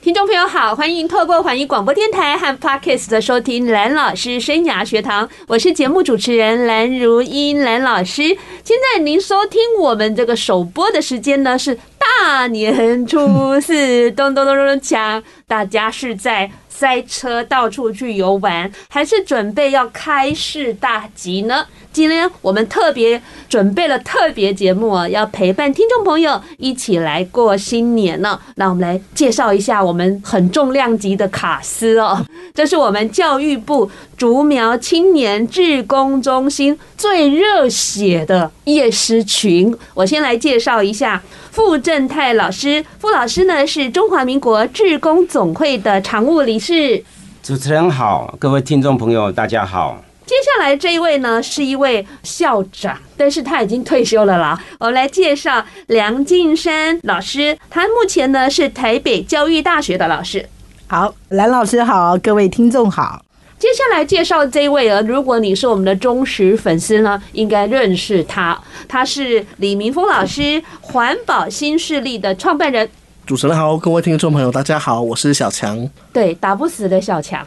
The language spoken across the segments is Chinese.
听众朋友好，欢迎透过环宇广播电台和 Podcast 的收听蓝老师生涯学堂，我是节目主持人蓝如英蓝老师。现在您收听我们这个首播的时间呢，是大年初四，咚咚咚咚咚锵，大家是在塞车到处去游玩，还是准备要开市大吉呢？今天我们特别准备了特别节目啊，要陪伴听众朋友一起来过新年呢。那我们来介绍一下我们很重量级的卡司哦，这是我们教育部竹苗青年志工中心最热血的夜师群。我先来介绍一下傅正泰老师，傅老师呢是中华民国志工总会的常务理事。主持人好，各位听众朋友大家好。接下来这一位呢，是一位校长，但是他已经退休了啦。我们来介绍梁静山老师，他目前呢是台北教育大学的老师。好，蓝老师好，各位听众好。接下来介绍这一位啊，如果你是我们的忠实粉丝呢，应该认识他。他是李明峰老师，环保新势力的创办人。主持人好，各位听众朋友大家好，我是小强。对，打不死的小强。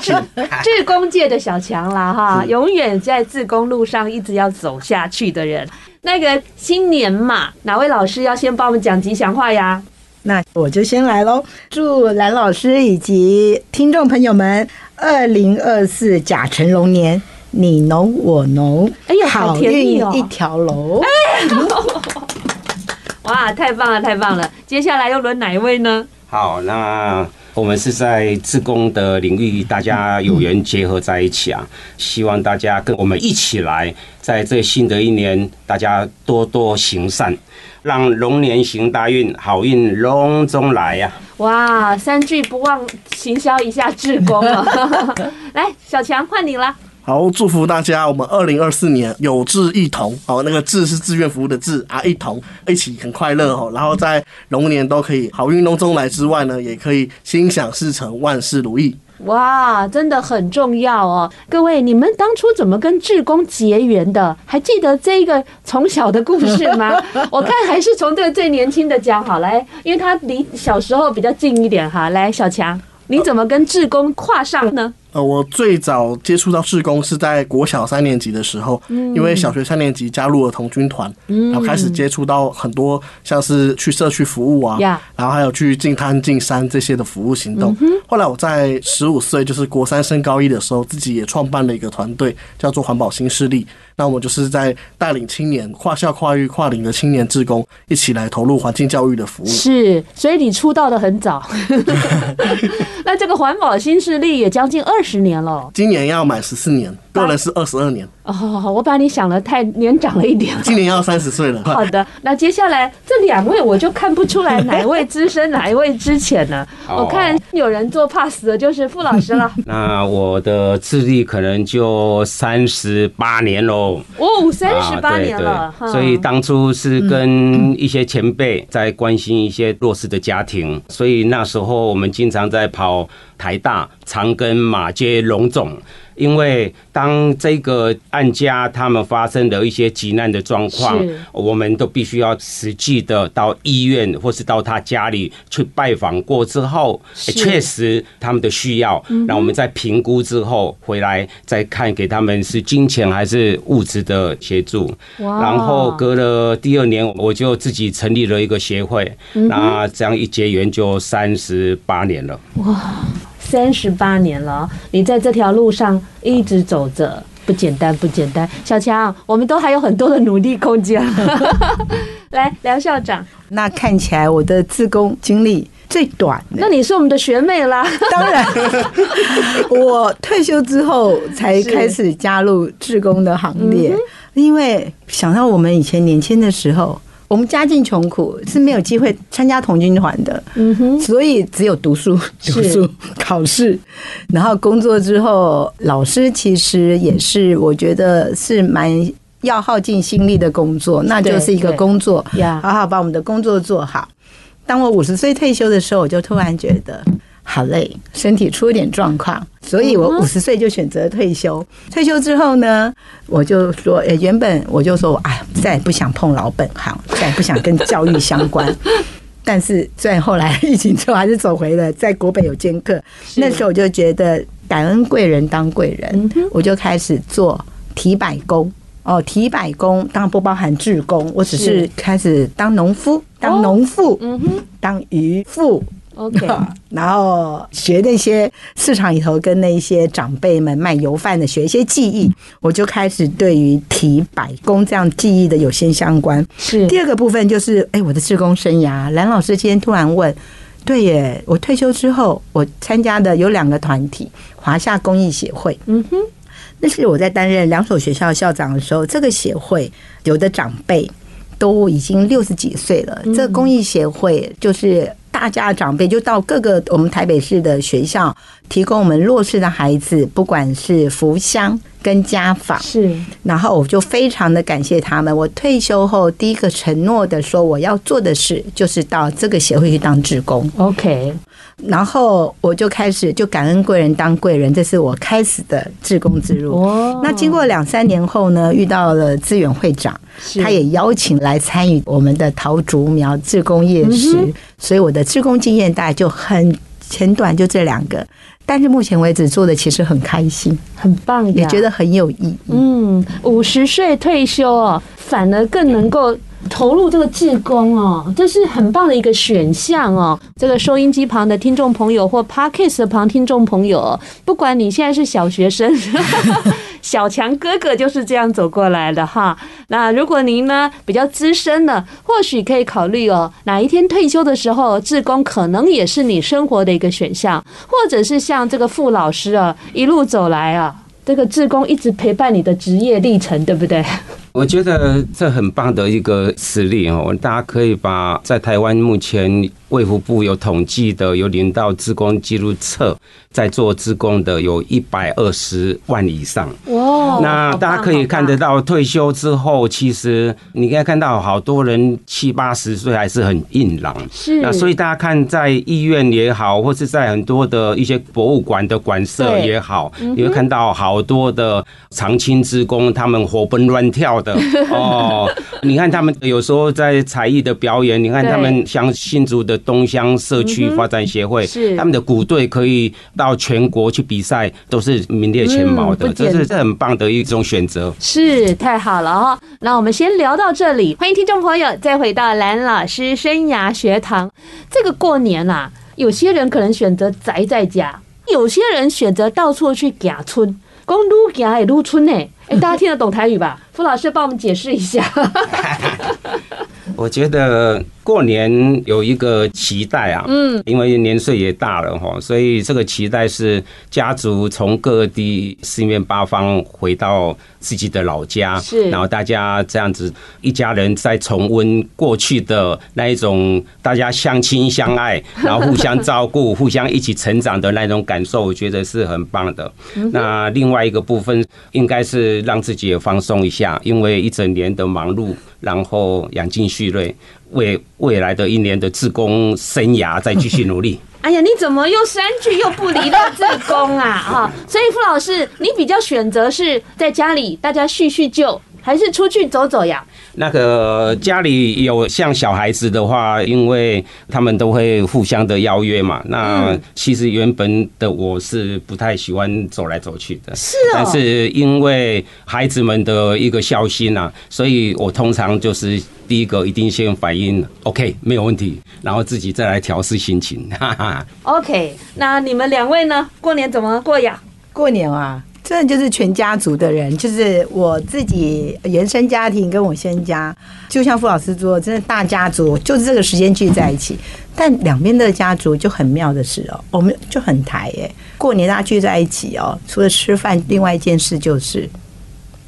志志工界的小强啦，哈，永远在自工路上一直要走下去的人。那个新年嘛，哪位老师要先帮我们讲吉祥话呀？那我就先来喽。祝蓝老师以及听众朋友们，二零二四甲辰龙年，你侬我侬，哎呀，好甜蜜哦，一条龙。哇，太棒了，太棒了！接下来又轮哪一位呢？好，那。我们是在自工的领域，大家有缘结合在一起啊！希望大家跟我们一起来，在这新的一年，大家多多行善，让龙年行大运，好运龙中来呀！哇，三句不忘行销一下志工啊！来，小强换你了。好，祝福大家，我们二零二四年有志一同，好，那个志是志愿服务的志啊，一同一起很快乐哦，然后在龙年都可以好运龙中来之外呢，也可以心想事成，万事如意。哇，真的很重要哦！各位，你们当初怎么跟志工结缘的？还记得这个从小的故事吗？我看还是从这个最年轻的讲好来，因为他离小时候比较近一点哈。来，小强，你怎么跟志工跨上呢？呃，我最早接触到志工是在国小三年级的时候，因为小学三年级加入了童军团，然后开始接触到很多像是去社区服务啊，然后还有去进滩进山这些的服务行动。后来我在十五岁，就是国三升高一的时候，自己也创办了一个团队，叫做环保新势力。那我就是在带领青年跨校跨域跨龄的青年志工，一起来投入环境教育的服务。是，所以你出道的很早。那这个环保新势力也将近二二十年了，今年要满十四年。个人是二十二年哦，我把你想的太年长了一点。今年要三十岁了。好的，那接下来这两位我就看不出来哪一位资深，哪一位之前呢？我看有人做 pass 的就是傅老师了。那我的资历可能就三十八年喽。哦，三十八年了。所以当初是跟一些前辈在关心一些弱势的家庭，所以那时候我们经常在跑台大、长庚、马街、龙总。因为当这个案家他们发生的一些急难的状况，我们都必须要实际的到医院或是到他家里去拜访过之后，确实他们的需要，那我们在评估之后回来再看给他们是金钱还是物质的协助。然后隔了第二年，我就自己成立了一个协会，那这样一结缘就三十八年了。哇！三十八年了，你在这条路上一直走着，不简单，不简单。小强，我们都还有很多的努力空间。来，梁校长，那看起来我的自工经历最短。那你是我们的学妹啦。当然，我退休之后才开始加入志工的行列，因为想到我们以前年轻的时候。我们家境穷苦，是没有机会参加童军团的，嗯哼，所以只有读书、读书、考试，然后工作之后，老师其实也是我觉得是蛮要耗尽心力的工作，那就是一个工作，好好把我们的工作做好。当我五十岁退休的时候，我就突然觉得。好累，身体出了点状况，所以我五十岁就选择退休。退休之后呢，我就说，呃，原本我就说，哎，再也不想碰老本行，再也不想跟教育相关。但是虽然后来疫情之后还是走回了，在国北有兼课。那时候我就觉得感恩贵人当贵人，我就开始做提百工。哦，提百工当然不包含志工，我只是开始当农夫，当农妇，嗯哼，当渔妇。OK，然后学那些市场里头跟那些长辈们卖油饭的学一些技艺，我就开始对于提百工这样技艺的有些相关。是第二个部分就是，哎，我的志工生涯，蓝老师今天突然问，对耶，我退休之后，我参加的有两个团体，华夏公益协会，嗯哼，那是我在担任两所学校校长的时候，这个协会有的长辈都已经六十几岁了，这个公益协会就是。大家的长辈就到各个我们台北市的学校，提供我们弱势的孩子，不管是福乡跟家访，是。然后我就非常的感谢他们。我退休后第一个承诺的说，我要做的事就是到这个协会去当志工。OK。然后我就开始就感恩贵人当贵人，这是我开始的志工之路。哦。那经过两三年后呢，遇到了资源会长，他也邀请来参与我们的桃竹苗志工夜市，所以我的志工经验大概就很简短，就这两个。但是目前为止做的其实很开心，很棒，也觉得很有意义。嗯，五十岁退休哦，反而更能够。投入这个志工哦，这是很棒的一个选项哦。这个收音机旁的听众朋友或 Podcast 旁听众朋友，不管你现在是小学生，小强哥哥就是这样走过来的哈。那如果您呢比较资深的，或许可以考虑哦，哪一天退休的时候，志工可能也是你生活的一个选项，或者是像这个傅老师啊，一路走来啊，这个志工一直陪伴你的职业历程，对不对？我觉得这很棒的一个实例哦，大家可以把在台湾目前。卫福部有统计的，有领到职工记录册，在做职工的有一百二十万以上。哇！那大家可以看得到，退休之后，其实你可以看到好多人七八十岁还是很硬朗。是。那所以大家看，在医院也好，或是在很多的一些博物馆的馆舍也好，你会看到好多的长青职工，他们活蹦乱跳的 哦。你看他们有时候在才艺的表演，你看他们像新竹的。东乡社区发展协会，是他们的鼓队可以到全国去比赛，都是名列前茅的，这是这很棒的一种选择。是太好了哈，那我们先聊到这里，欢迎听众朋友再回到蓝老师生涯学堂。这个过年啊，有些人可能选择宅在家，有些人选择到处去假村，讲愈行会愈村呢。哎，大家听得懂台语吧？傅老师帮我们解释一下。我觉得。过年有一个期待啊，嗯，因为年岁也大了哈，所以这个期待是家族从各地四面八方回到自己的老家，是，然后大家这样子一家人在重温过去的那一种大家相亲相爱，然后互相照顾、互相一起成长的那种感受，我觉得是很棒的。那另外一个部分应该是让自己也放松一下，因为一整年的忙碌，然后养精蓄锐。为未来的一年的自工生涯再继续努力。哎呀，你怎么又三句又不离了志工啊？哈，所以傅老师，你比较选择是在家里大家叙叙旧，还是出去走走呀？那个家里有像小孩子的话，因为他们都会互相的邀约嘛。那其实原本的我是不太喜欢走来走去的，是哦。但是因为孩子们的一个孝心啊，所以我通常就是第一个一定先反应 OK 没有问题，然后自己再来调试心情。哈哈。OK，那你们两位呢？过年怎么过呀？过年啊。这就是全家族的人，就是我自己原生家庭跟我先家，就像傅老师说，真的大家族就是这个时间聚在一起。但两边的家族就很妙的是哦，我们就很台耶，过年大家聚在一起哦，除了吃饭，另外一件事就是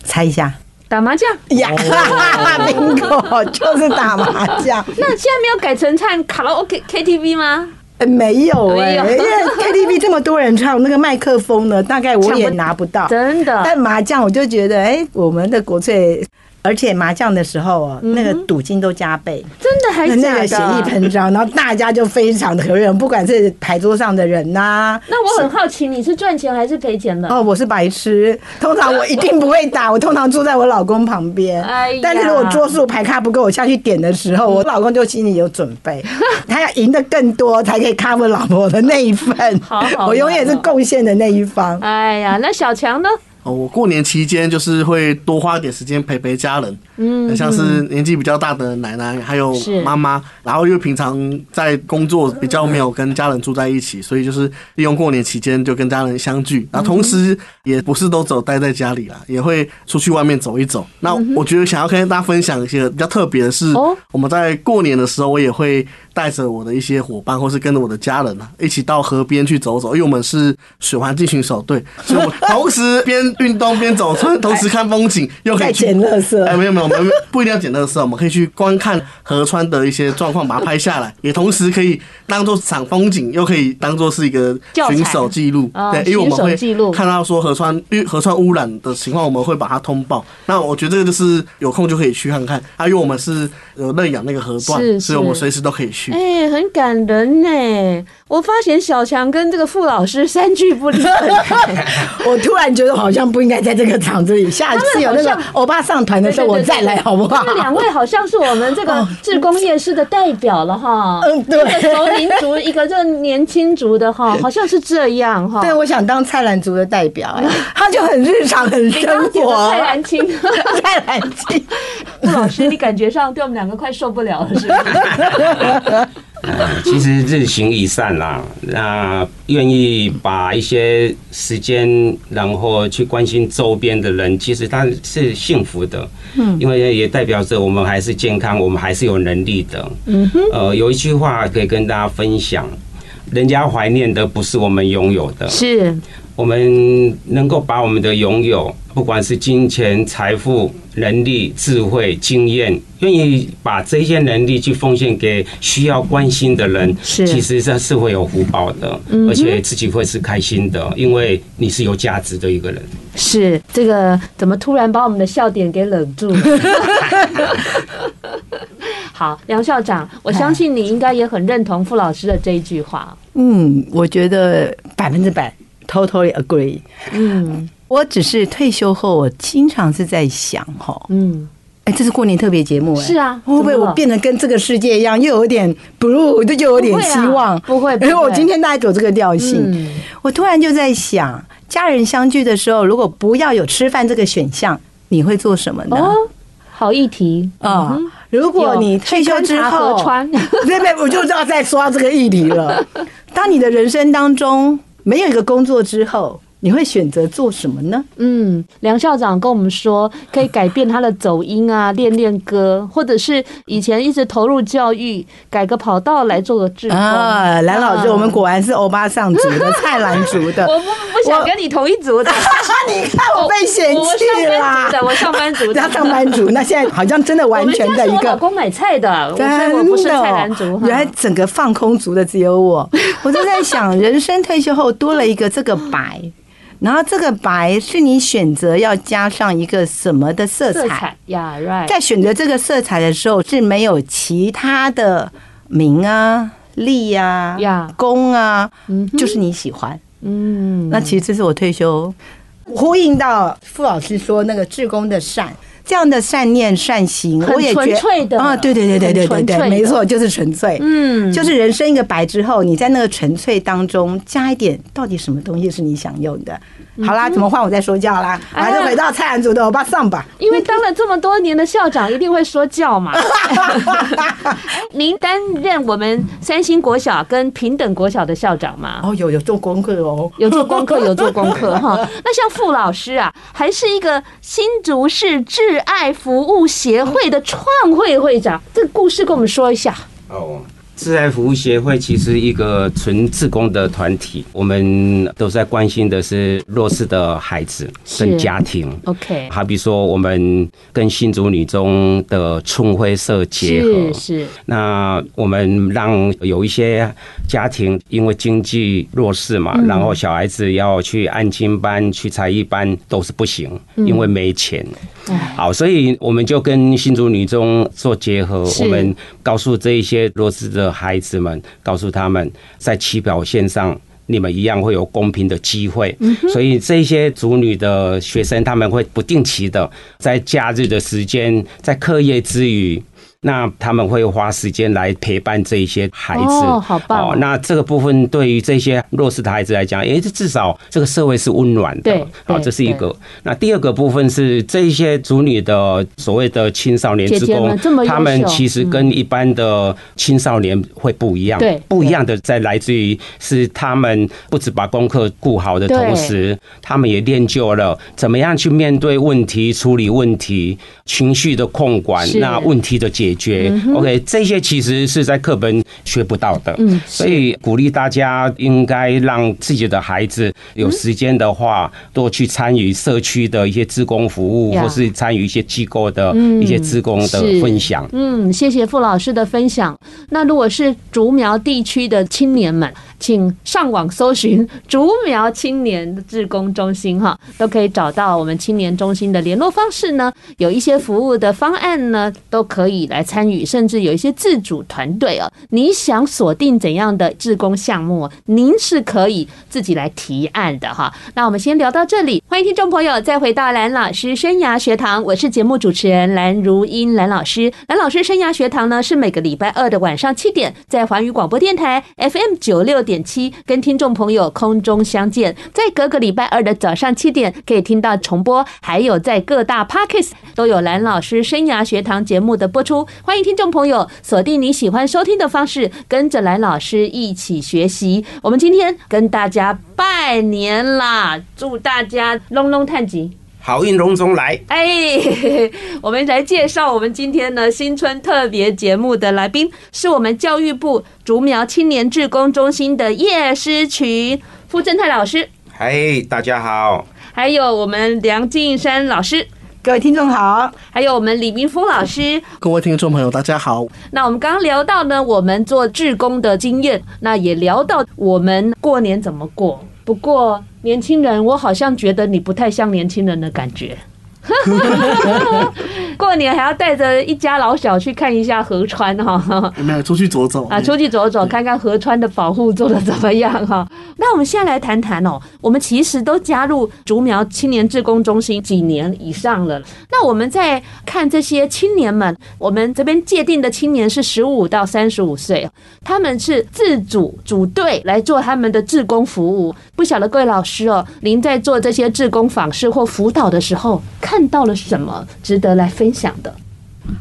猜一下打麻将呀，bingo 就是打麻将。那现在没有改成唱卡拉 OK KTV 吗？没有哎，因为 KTV 这么多人唱，那个麦克风呢，大概我也拿不到，真的。但麻将我就觉得，哎，我们的国粹而且麻将的时候哦，那个赌金都加倍，真的还那个血液喷张，然后大家就非常的和乐，不管是牌桌上的人呐。那我很好奇，你是赚钱还是赔钱的？哦，我是白痴，通常我一定不会打，我通常坐在我老公旁边。哎，但是如果桌数牌卡不够，我下去点的时候，我老公就心里有准备，他要赢得更多才可以 cover 老婆的那一份。好，好，我永远是贡献的那一方。哎呀，那小强呢？哦，我过年期间就是会多花一点时间陪陪家人，嗯，像是年纪比较大的奶奶还有妈妈，然后因为平常在工作比较没有跟家人住在一起，所以就是利用过年期间就跟家人相聚，然后同时也不是都走待在家里啦，也会出去外面走一走。那我觉得想要跟大家分享一些比较特别的是，我们在过年的时候，我也会带着我的一些伙伴，或是跟着我的家人啊，一起到河边去走走，因为我们是水环进行手队，所以我们同时边运动边走村，同时看风景，又可以捡垃圾。哎，没有没有，我们不一定要捡垃圾，我们可以去观看河川的一些状况，把它拍下来，也同时可以当做赏风景，又可以当做是一个巡守记录。对，因为我们会看到说河川因为河川污染的情况，我们会把它通报。那我觉得这个就是有空就可以去看看。啊，因为我们是有认养那个河段，所以我们随时都可以去。哎，很感人呢。我发现小强跟这个傅老师三句不离。我突然觉得好像不应该在这个场子里。下次有那个欧巴上团的时候，我再来好不好？这两位好像是我们这个志工夜市的代表了哈。嗯，对。一个熟龄族，一个这年轻族的哈，好像是这样哈。对，我想当菜篮族的代表，他就很日常，很生活。蔡澜青，蔡澜青。傅老师，你感觉上对我们两个快受不了了，是吗？呃，其实日行一善啦，那愿意把一些时间，然后去关心周边的人，其实他是幸福的。嗯，因为也代表着我们还是健康，我们还是有能力的。嗯哼，呃，有一句话可以跟大家分享：人家怀念的不是我们拥有的，是我们能够把我们的拥有。不管是金钱、财富、能力、智慧、经验，愿意把这些能力去奉献给需要关心的人，是其实这是会有福报的，而且自己会是开心的，因为你是有价值的一个人。是这个怎么突然把我们的笑点给冷住了？好，梁校长，我相信你应该也很认同傅老师的这一句话。嗯，我觉得百分之百，totally agree。嗯。我只是退休后，我经常是在想，哈，嗯，哎，这是过年特别节目，哎，是啊，会不会我变得跟这个世界一样，又有点 blue，又有点希望？不会，因为我今天大概走这个调性，我突然就在想，家人相聚的时候，如果不要有吃饭这个选项，你会做什么呢？哦，好议题啊！如果你退休之后，对对，我就要再说到这个议题了。当你的人生当中没有一个工作之后。你会选择做什么呢？嗯，梁校长跟我们说，可以改变他的走音啊，练练歌，或者是以前一直投入教育，改个跑道来做个志工啊。蓝老师，我们果然是欧巴上族的，菜篮族的。我不不想跟你同一族的。你看我被嫌弃了。我上班族，他上班族。那现在好像真的完全的一个。我老公买菜的，真的我不是菜篮族。原来整个放空族的只有我。我就在想，人生退休后多了一个这个白。然后这个白是你选择要加上一个什么的色彩呀？Right，在选择这个色彩的时候是没有其他的名啊、利呀、功啊，就是你喜欢。嗯，那其实这是我退休呼应到傅老师说那个志工的善。这样的善念善行，我也觉得啊，对对对对对对对，没错，就是纯粹。嗯，就是人生一个白之后，你在那个纯粹当中加一点，到底什么东西是你想用的？好啦，怎么换我再说教啦？还是回到菜篮族的欧巴上吧。因为当了这么多年的校长，一定会说教嘛。您担任我们三星国小跟平等国小的校长吗？哦，有有做功课哦，有做功课，有做功课哈。那像傅老师啊，还是一个新竹市志爱服务协会的创会会长，这个故事跟我们说一下。哦，志爱服务协会其实一个纯自工的团体，我们都在关心的是弱势的孩子跟家庭。OK，好比说我们跟新竹女中的春晖社结合，是，是。那我们让有一些家庭因为经济弱势嘛，然后小孩子要去安亲班、去才艺班都是不行，因为没钱。好，所以我们就跟新竹女中做结合，我们告诉这一些弱势的孩子们，告诉他们在起跑线上，你们一样会有公平的机会。所以这些族女的学生，他们会不定期的在假日的时间，在课业之余。那他们会花时间来陪伴这一些孩子，哦，好棒哦！那这个部分对于这些弱势的孩子来讲，诶，这至少这个社会是温暖的。对，好，这是一个。那第二个部分是这一些族女的所谓的青少年职工，他们其实跟一般的青少年会不一样。对，不一样的在来自于是他们不止把功课顾好的同时，他们也练就了怎么样去面对问题、处理问题、情绪的控管，那问题的解。解决，OK，这些其实是在课本学不到的，嗯，所以鼓励大家应该让自己的孩子有时间的话，多去参与社区的一些职工服务，或是参与一些机构的一些职工的分享。嗯，谢谢傅老师的分享。那如果是竹苗地区的青年们，请上网搜寻竹苗青年的志工中心，哈，都可以找到我们青年中心的联络方式呢。有一些服务的方案呢，都可以来参与，甚至有一些自主团队哦。你想锁定怎样的志工项目，您是可以自己来提案的哈。那我们先聊到这里，欢迎听众朋友再回到蓝老师生涯学堂，我是节目主持人蓝如英蓝老师。蓝老师生涯学堂呢，是每个礼拜二的晚上七点，在环宇广播电台 FM 九六点。点七跟听众朋友空中相见，在隔个礼拜二的早上七点可以听到重播，还有在各大 Podcast 都有蓝老师生涯学堂节目的播出。欢迎听众朋友锁定你喜欢收听的方式，跟着蓝老师一起学习。我们今天跟大家拜年啦，祝大家龙龙探吉。好运隆中来！哎，我们来介绍我们今天的新春特别节目的来宾，是我们教育部竹苗青年志工中心的叶诗群傅正泰老师。嗨，大家好！还有我们梁静山老师，各位听众好！还有我们李明峰老师，各位听众朋友大家好。那我们刚刚聊到呢，我们做志工的经验，那也聊到我们过年怎么过。不过，年轻人，我好像觉得你不太像年轻人的感觉。过年还要带着一家老小去看一下河川哈，有没有出去走走啊？出去走走，看看河川的保护做的怎么样哈？那我们现在来谈谈哦，我们其实都加入竹苗青年志工中心几年以上了。那我们在看这些青年们，我们这边界定的青年是十五到三十五岁，他们是自主组队来做他们的志工服务。不晓得各位老师哦，您在做这些志工访视或辅导的时候，看到了什么值得来分享的？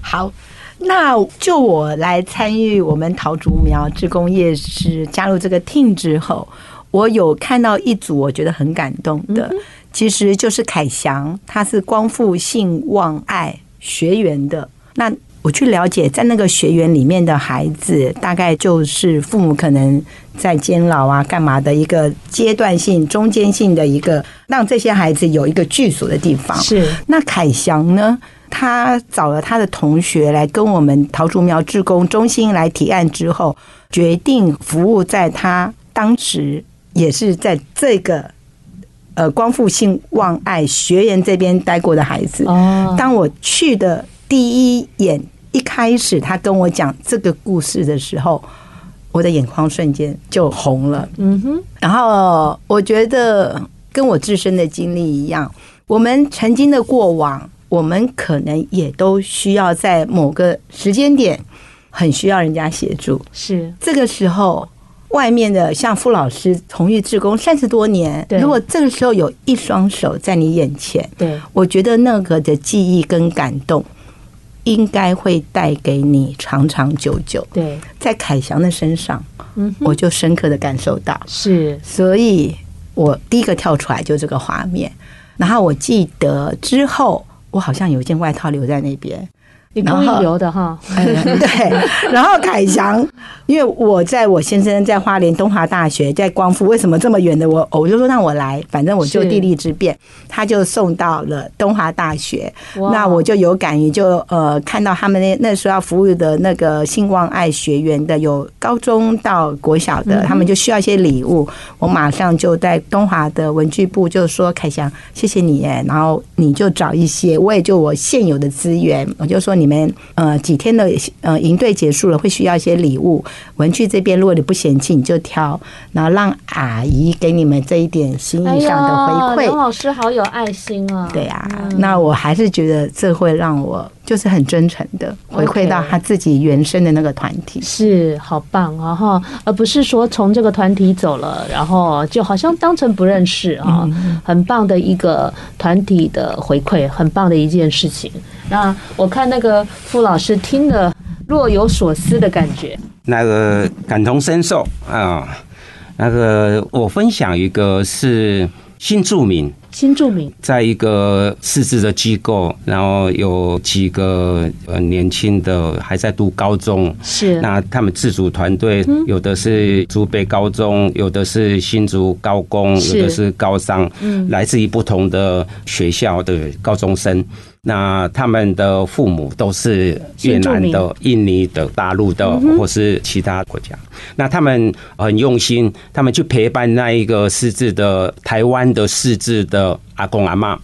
好，那就我来参与我们桃竹苗志工业师加入这个 team 之后，我有看到一组我觉得很感动的，其实就是凯翔，他是光复性望爱学员的。那我去了解，在那个学员里面的孩子，大概就是父母可能在监牢啊、干嘛的一个阶段性、中间性的一个，让这些孩子有一个居所的地方。是。那凯翔呢，他找了他的同学来跟我们桃竹苗志工中心来提案之后，决定服务在他当时也是在这个呃光复性望爱学员这边待过的孩子。哦。当我去的。第一眼一开始，他跟我讲这个故事的时候，我的眼眶瞬间就红了。嗯哼，然后我觉得跟我自身的经历一样，我们曾经的过往，我们可能也都需要在某个时间点很需要人家协助。是这个时候，外面的像傅老师从业志工三十多年，如果这个时候有一双手在你眼前，对，我觉得那个的记忆跟感动。应该会带给你长长久久。对，在凯翔的身上，嗯，我就深刻的感受到，是，所以我第一个跳出来就这个画面。然后我记得之后，我好像有一件外套留在那边，你故意留的哈，对。然后凯翔，因为我在我先生在花莲东华大学，在光复，为什么这么远的我，我就说让我来，反正我就地利之便，他就送到了东华大学。那我就有感于就呃看到他们那那时候要服务的那个兴旺爱学员的有高中到国小的，他们就需要一些礼物，我马上就在东华的文具部就说凯翔，谢谢你哎，然后你就找一些，我也就我现有的资源，我就说。你们呃几天的呃营队结束了，会需要一些礼物。文具这边，如果你不嫌弃，你就挑，然后让阿姨给你们这一点心意上的回馈。刘老师好有爱心啊！对啊，那我还是觉得这会让我就是很真诚的回馈到他自己原生的那个团体，是好棒啊哈！而不是说从这个团体走了，然后就好像当成不认识啊，很棒的一个团体的回馈，很棒的一件事情。那我看那个傅老师听了若有所思的感觉，那个感同身受啊。那个我分享一个是新住民。新住民在一个识字的机构，然后有几个呃年轻的还在读高中，是那他们自主团队，有的是竹北高中，有的是新竹高工，有的是高商，嗯，来自于不同的学校的高中生。那他们的父母都是越南的、印尼的、大陆的，或是其他国家。那他们很用心，他们去陪伴那一个识字的台湾的识字的。阿公阿妈，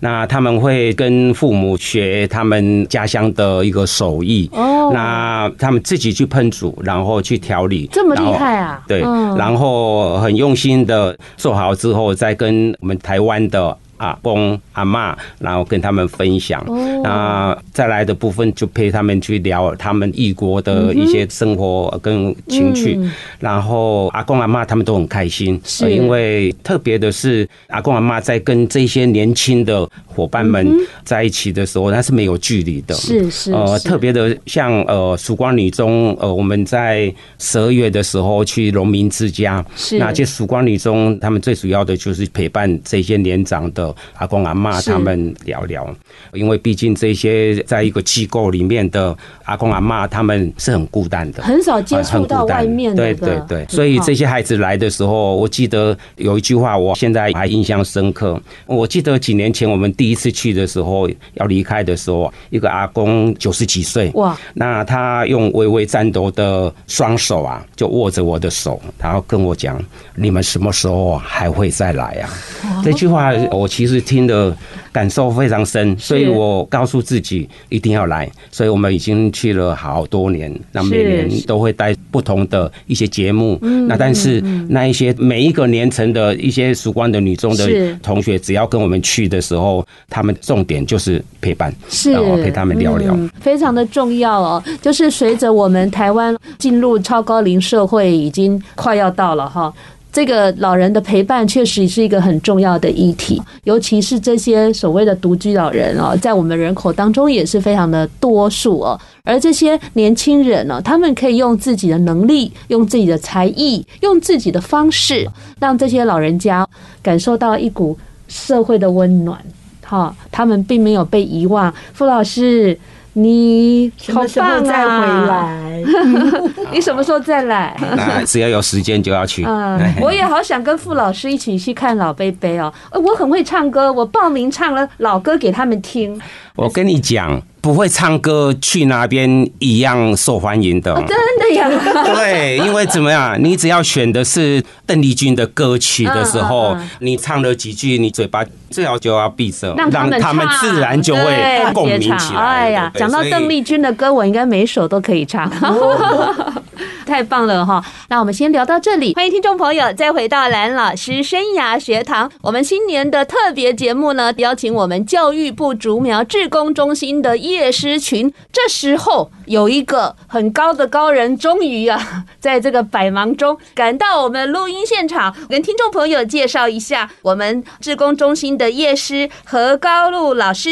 那他们会跟父母学他们家乡的一个手艺哦。那他们自己去烹煮，然后去调理，这么厉害啊？对，然后很用心的做好之后，再跟我们台湾的。阿公阿嬷，然后跟他们分享，那再来的部分就陪他们去聊他们异国的一些生活跟情趣，然后阿公阿妈他们都很开心，是。因为特别的是阿公阿妈在跟这些年轻的伙伴们在一起的时候，那是没有距离的，是是呃特别的像呃曙光女中，呃我们在十二月的时候去农民之家，是。那这曙光女中他们最主要的就是陪伴这些年长的。阿公阿嬷他们聊聊，因为毕竟这些在一个机构里面的阿公阿嬷他们是很孤单的，很少接触到外面的。对对对，所以这些孩子来的时候，我记得有一句话，我现在还印象深刻。我记得几年前我们第一次去的时候，要离开的时候，一个阿公九十几岁，哇，那他用微微颤抖的双手啊，就握着我的手，然后跟我讲：“你们什么时候还会再来啊？”这句话我其实听的感受非常深，所以我告诉自己一定要来。所以我们已经去了好多年，那每年都会带不同的一些节目。那但是那一些每一个年层的一些曙光的女中的同学，只要跟我们去的时候，他们重点就是陪伴，是然后陪他们聊聊，非常的重要哦。就是随着我们台湾进入超高龄社会，已经快要到了哈。这个老人的陪伴确实是一个很重要的议题，尤其是这些所谓的独居老人哦，在我们人口当中也是非常的多数哦。而这些年轻人呢，他们可以用自己的能力、用自己的才艺、用自己的方式，让这些老人家感受到一股社会的温暖。哈，他们并没有被遗忘。傅老师。你什么时候再回来？你什么时候再来？那只要有时间就要去。嗯，我也好想跟傅老师一起去看老贝贝哦。我很会唱歌，我报名唱了老歌给他们听。我跟你讲。不会唱歌去那边一样受欢迎的，真的呀？对，因为怎么样？你只要选的是邓丽君的歌曲的时候，你唱了几句，你嘴巴最好就要闭着，让他们自然就会共鸣起来。哎呀，讲到邓丽君的歌，我应该每首都可以唱。太棒了哈！那我们先聊到这里，欢迎听众朋友再回到蓝老师生涯学堂。我们新年的特别节目呢，邀请我们教育部竹苗志工中心的叶师群。这时候有一个很高的高人，终于啊，在这个百忙中赶到我们录音现场，跟听众朋友介绍一下我们志工中心的叶师何高露老师。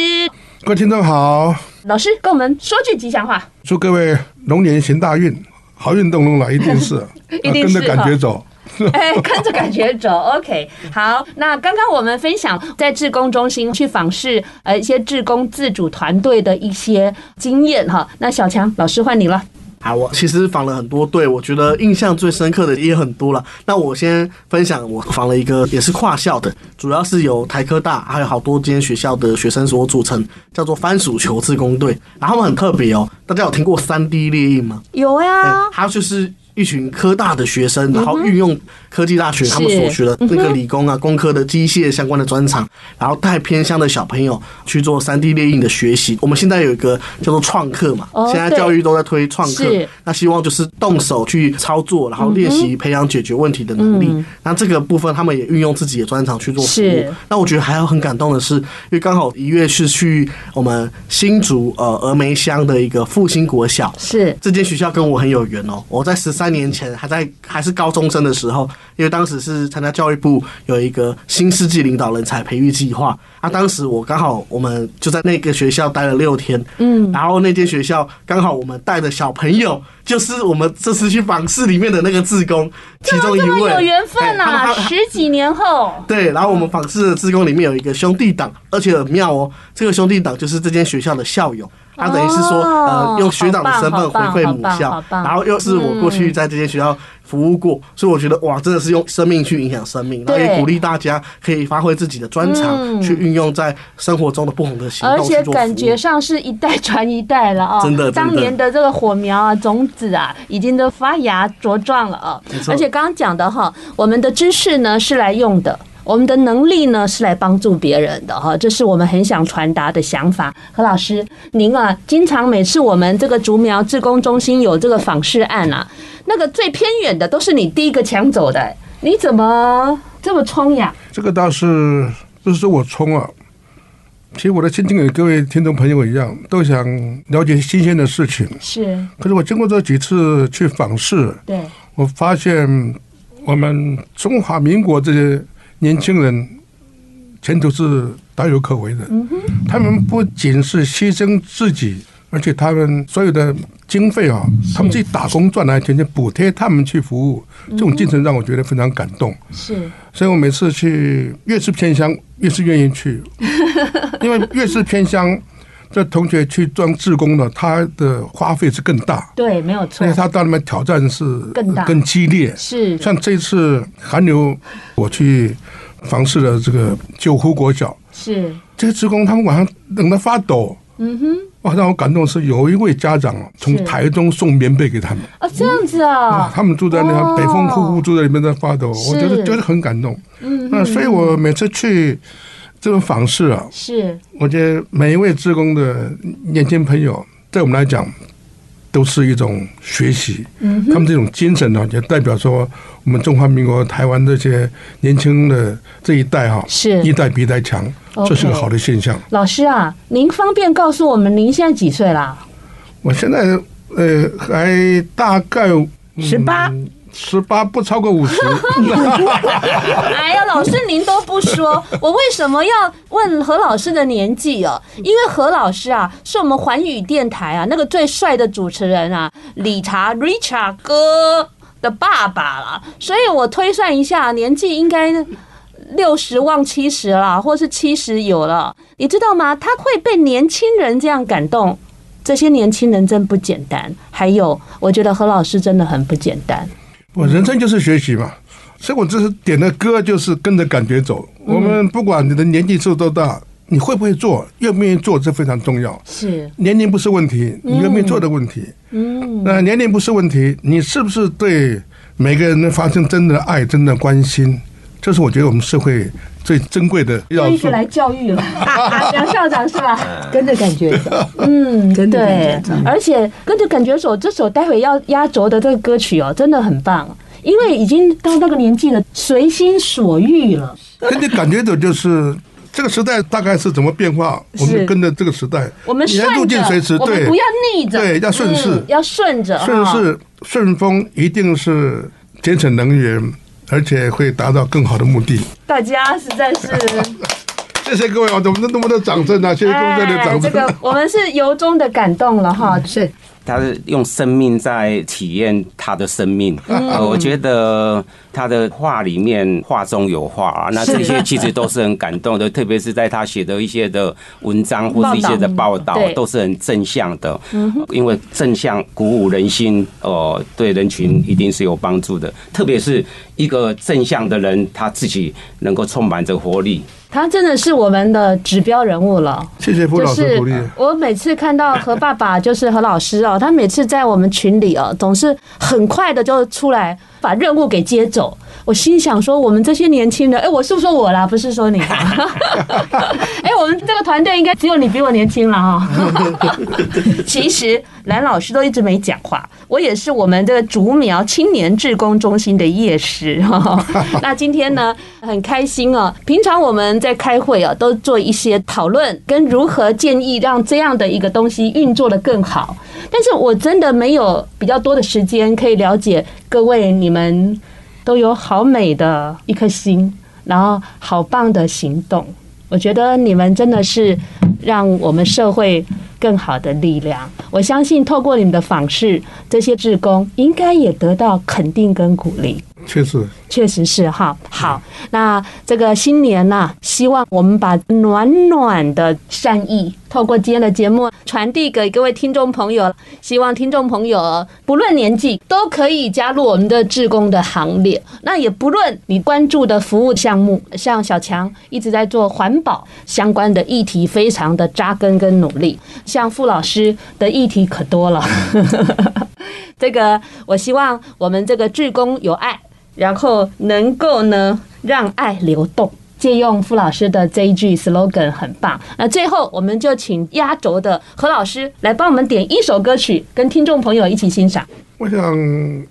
各位听众好，老师跟我们说句吉祥话，祝各位龙年行大运。好运动龙来，一定是，一定是跟着感觉走。哎，跟着感觉走，OK。好，那刚刚我们分享在志工中心去访视呃一些志工自主团队的一些经验哈。那小强老师换你了。好，我其实访了很多队，我觉得印象最深刻的也很多了。那我先分享，我访了一个也是跨校的，主要是由台科大还有好多间学校的学生所组成，叫做番薯球志工队。然后他们很特别哦，大家有听过三 D 猎印吗？有呀，还有就是。一群科大的学生，然后运用科技大学他们所学的那个理工啊、工科的机械相关的专长，然后带偏乡的小朋友去做三 D 列印的学习。我们现在有一个叫做创客嘛，现在教育都在推创客，那希望就是动手去操作，然后练习培养解决问题的能力。那这个部分他们也运用自己的专长去做服务。那我觉得还有很感动的是，因为刚好一月是去我们新竹呃峨眉乡的一个复兴国小，是这间学校跟我很有缘哦，我在十三年前还在还是高中生的时候，因为当时是参加教育部有一个新世纪领导人才培育计划。啊，当时我刚好我们就在那个学校待了六天，嗯，然后那间学校刚好我们带的小朋友就是我们这次去访视里面的那个志工，其中一位。有缘分啊，十几年后，对，然后我们访视的志工里面有一个兄弟党，而且很妙哦，这个兄弟党就是这间学校的校友。他等于是说，呃，用学长的身份回馈母校，然后又是我过去在这些学校服务过，所以我觉得哇，真的是用生命去影响生命，然后也鼓励大家可以发挥自己的专长，去运用在生活中的不同的行动。而且感觉上是一代传一代了啊！真的，当年的这个火苗啊，种子啊，已经都发芽茁壮了啊！而且刚刚讲的哈，我们的知识呢是来用的。我们的能力呢是来帮助别人的哈，这是我们很想传达的想法。何老师，您啊，经常每次我们这个竹苗志工中心有这个访视案啊，那个最偏远的都是你第一个抢走的，你怎么这么冲呀？这个倒是不是说我冲啊，其实我的心情跟各位听众朋友一样，都想了解新鲜的事情。是，可是我经过这几次去访视，对，我发现我们中华民国这些。年轻人前途是大有可为的。他们不仅是牺牲自己，而且他们所有的经费啊，他们自己打工赚来钱，去补贴他们去服务。这种精神让我觉得非常感动。是，所以我每次去越是偏乡，越是愿意去，因为越是偏乡，这同学去当志工的，他的花费是更大。对，没有错。因为他到那边挑战是更大、更激烈。是，像这次寒流，我去。房市的这个九湖国小是这些职工，他们晚上冷得发抖。嗯哼，哇，让我感动是有一位家长从台中送棉被给他们。啊，这样子啊，他们住在那边北风呼呼，住在里面在发抖，我觉得觉得很感动。嗯，那所以我每次去这种访视啊，是我觉得每一位职工的年轻朋友，对我们来讲。都是一种学习，嗯他们这种精神呢，也代表说我们中华民国台湾这些年轻的这一代哈，是一代比一代强，这是个好的现象。老师啊，您方便告诉我们您现在几岁啦？我现在呃还大概十八。十八不超过五十。哎呀，老师您都不说，我为什么要问何老师的年纪哦？因为何老师啊，是我们环宇电台啊那个最帅的主持人啊，理查 Richard 哥的爸爸了。所以我推算一下，年纪应该六十望七十了，或是七十有了。你知道吗？他会被年轻人这样感动，这些年轻人真不简单。还有，我觉得何老师真的很不简单。我人生就是学习嘛，所以我这是点的歌就是跟着感觉走。我们不管你的年纪是多大，你会不会做，愿不愿意做，这非常重要。是年龄不是问题，你愿不愿意做的问题。嗯，那年龄不是问题，你是不是对每个人发生真的爱、真的关心？这是我觉得我们社会最珍贵的要素。来教育了，梁校长是吧？跟着感觉走，嗯，对，而且跟着感觉走，这首待会要压轴的这个歌曲哦，真的很棒，因为已经到那个年纪了，随心所欲了。跟着感觉走，就是这个时代大概是怎么变化，我们跟着这个时代，我们顺着，我们不要逆着，对，要顺势，要顺着，顺势顺风，一定是节省能源。而且会达到更好的目的。大家实在是，谢谢各位啊！怎么那么多掌声啊？谢谢各位的掌声。这个我们是由衷的感动了哈。是。他是用生命在体验他的生命。呃，我觉得他的画里面画中有画啊，那这些其实都是很感动的，特别是在他写的一些的文章或是一些的报道，都是很正向的。因为正向鼓舞人心，哦，对人群一定是有帮助的。特别是一个正向的人，他自己能够充满着活力。他真的是我们的指标人物了。谢谢傅老师鼓励。我每次看到何爸爸，就是何老师哦，他每次在我们群里哦，总是很快的就出来把任务给接走。我心想说，我们这些年轻人，哎，我是不是说我啦？不是说你。哎，我们这个团队应该只有你比我年轻了哈。其实蓝老师都一直没讲话，我也是我们这个竹苗青年志工中心的业师哈。那今天呢，很开心哦。平常我们在开会啊，都做一些讨论，跟如何建议让这样的一个东西运作得更好。但是我真的没有比较多的时间可以了解各位你们。都有好美的一颗心，然后好棒的行动。我觉得你们真的是让我们社会更好的力量。我相信透过你们的访视，这些志工应该也得到肯定跟鼓励。确实，确实是哈。好，那这个新年呢、希望我们把暖暖的善意透过今天的节目传递给各位听众朋友。希望听众朋友不论年纪都可以加入我们的志工的行列。那也不论你关注的服务项目，像小强一直在做环保相关的议题，非常的扎根跟努力。像傅老师的议题可多了。这个，我希望我们这个志工有爱。然后能够呢，让爱流动。借用傅老师的这一句 slogan 很棒。那最后，我们就请压轴的何老师来帮我们点一首歌曲，跟听众朋友一起欣赏。我想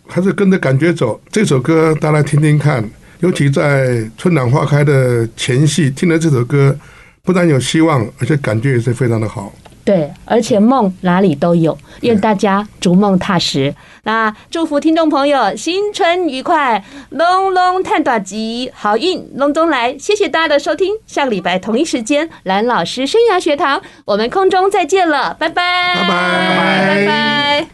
还是跟着感觉走。这首歌大家听听看，尤其在春暖花开的前夕，听了这首歌，不但有希望，而且感觉也是非常的好。对，而且梦哪里都有，愿大家逐梦踏实。那祝福听众朋友新春愉快，龙龙探短吉，好运龙中来。谢谢大家的收听，下个礼拜同一时间，蓝老师生涯学堂，我们空中再见了，拜拜，拜拜。拜拜。